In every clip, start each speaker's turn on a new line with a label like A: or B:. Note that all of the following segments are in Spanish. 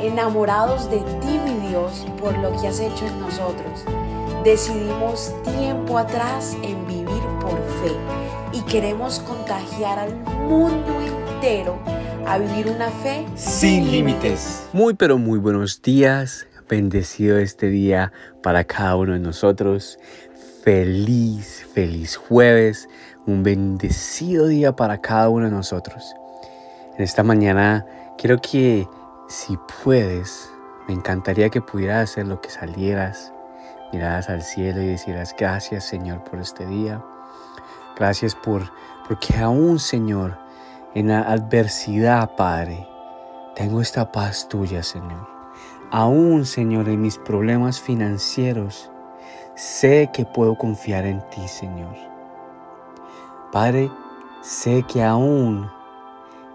A: enamorados de ti, mi Dios, por lo que has hecho en nosotros. Decidimos tiempo atrás en vivir por fe y queremos contagiar al mundo entero a vivir una fe
B: sin límites. Muy pero muy buenos días. Bendecido este día para cada uno de nosotros. Feliz, feliz jueves. Un bendecido día para cada uno de nosotros. En esta mañana quiero que si puedes, me encantaría que pudieras hacer lo que salieras, miraras al cielo y decieras gracias Señor por este día. Gracias por porque aún Señor en la adversidad, Padre, tengo esta paz tuya, Señor. Aún, Señor, en mis problemas financieros, sé que puedo confiar en ti, Señor. Padre, sé que aún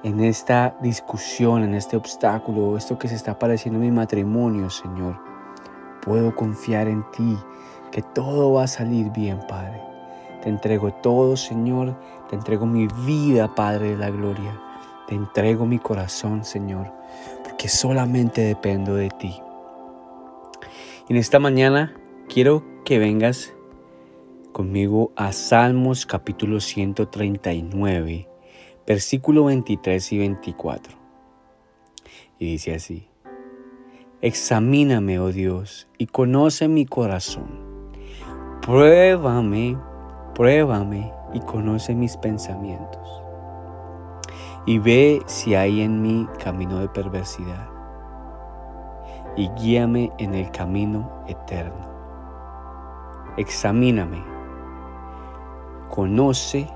B: en esta discusión, en este obstáculo, esto que se está apareciendo en mi matrimonio, Señor, puedo confiar en ti, que todo va a salir bien, Padre. Te entrego todo, Señor. Te entrego mi vida, Padre de la Gloria. Te entrego mi corazón, Señor, porque solamente dependo de ti. En esta mañana quiero que vengas conmigo a Salmos capítulo 139 versículo 23 y 24. Y dice así, Examíname, oh Dios, y conoce mi corazón. Pruébame, pruébame y conoce mis pensamientos. Y ve si hay en mí camino de perversidad. Y guíame en el camino eterno. Examíname. Conoce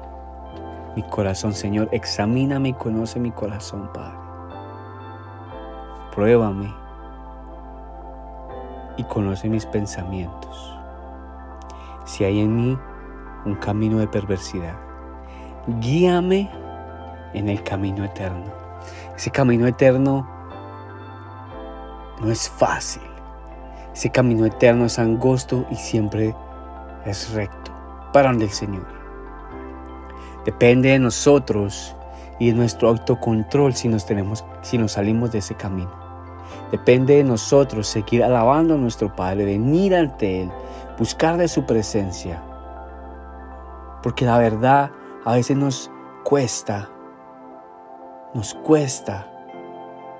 B: mi corazón, Señor. Examíname y conoce mi corazón, Padre. Pruébame y conoce mis pensamientos. Si hay en mí un camino de perversidad, guíame en el camino eterno. Ese camino eterno no es fácil. Ese camino eterno es angosto y siempre es recto para el Señor. Depende de nosotros y de nuestro autocontrol si nos, tenemos, si nos salimos de ese camino. Depende de nosotros seguir alabando a nuestro Padre, venir ante Él, buscar de su presencia. Porque la verdad a veces nos cuesta, nos cuesta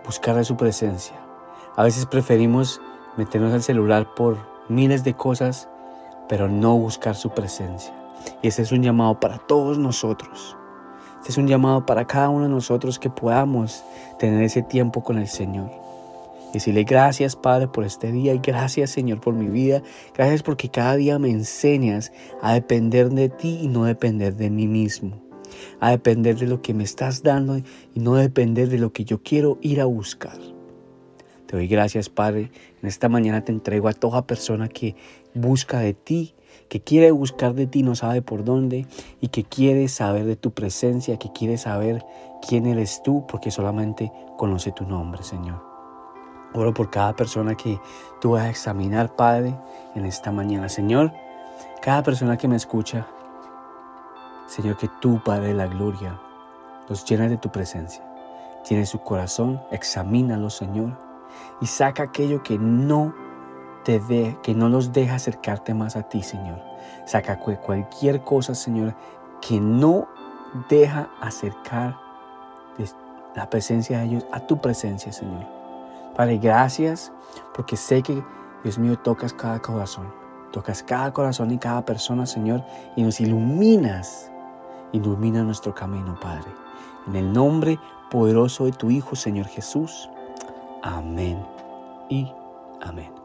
B: buscar de su presencia. A veces preferimos meternos al celular por miles de cosas, pero no buscar su presencia. Y ese es un llamado para todos nosotros. Este es un llamado para cada uno de nosotros que podamos tener ese tiempo con el Señor. Decirle gracias Padre por este día y gracias Señor por mi vida. Gracias porque cada día me enseñas a depender de ti y no depender de mí mismo. A depender de lo que me estás dando y no depender de lo que yo quiero ir a buscar. Te doy gracias Padre. En esta mañana te entrego a toda persona que busca de ti que quiere buscar de ti, no sabe por dónde, y que quiere saber de tu presencia, que quiere saber quién eres tú, porque solamente conoce tu nombre, Señor. Oro por cada persona que tú vas a examinar, Padre, en esta mañana. Señor, cada persona que me escucha, Señor, que tú, Padre de la gloria, los llenas de tu presencia. Tiene su corazón, examínalo, Señor, y saca aquello que no te que no los deja acercarte más a ti, Señor. Saca cualquier cosa, Señor, que no deja acercar la presencia de ellos a tu presencia, Señor. Padre, gracias porque sé que, Dios mío, tocas cada corazón. Tocas cada corazón y cada persona, Señor, y nos iluminas. Ilumina nuestro camino, Padre. En el nombre poderoso de tu Hijo, Señor Jesús. Amén y amén.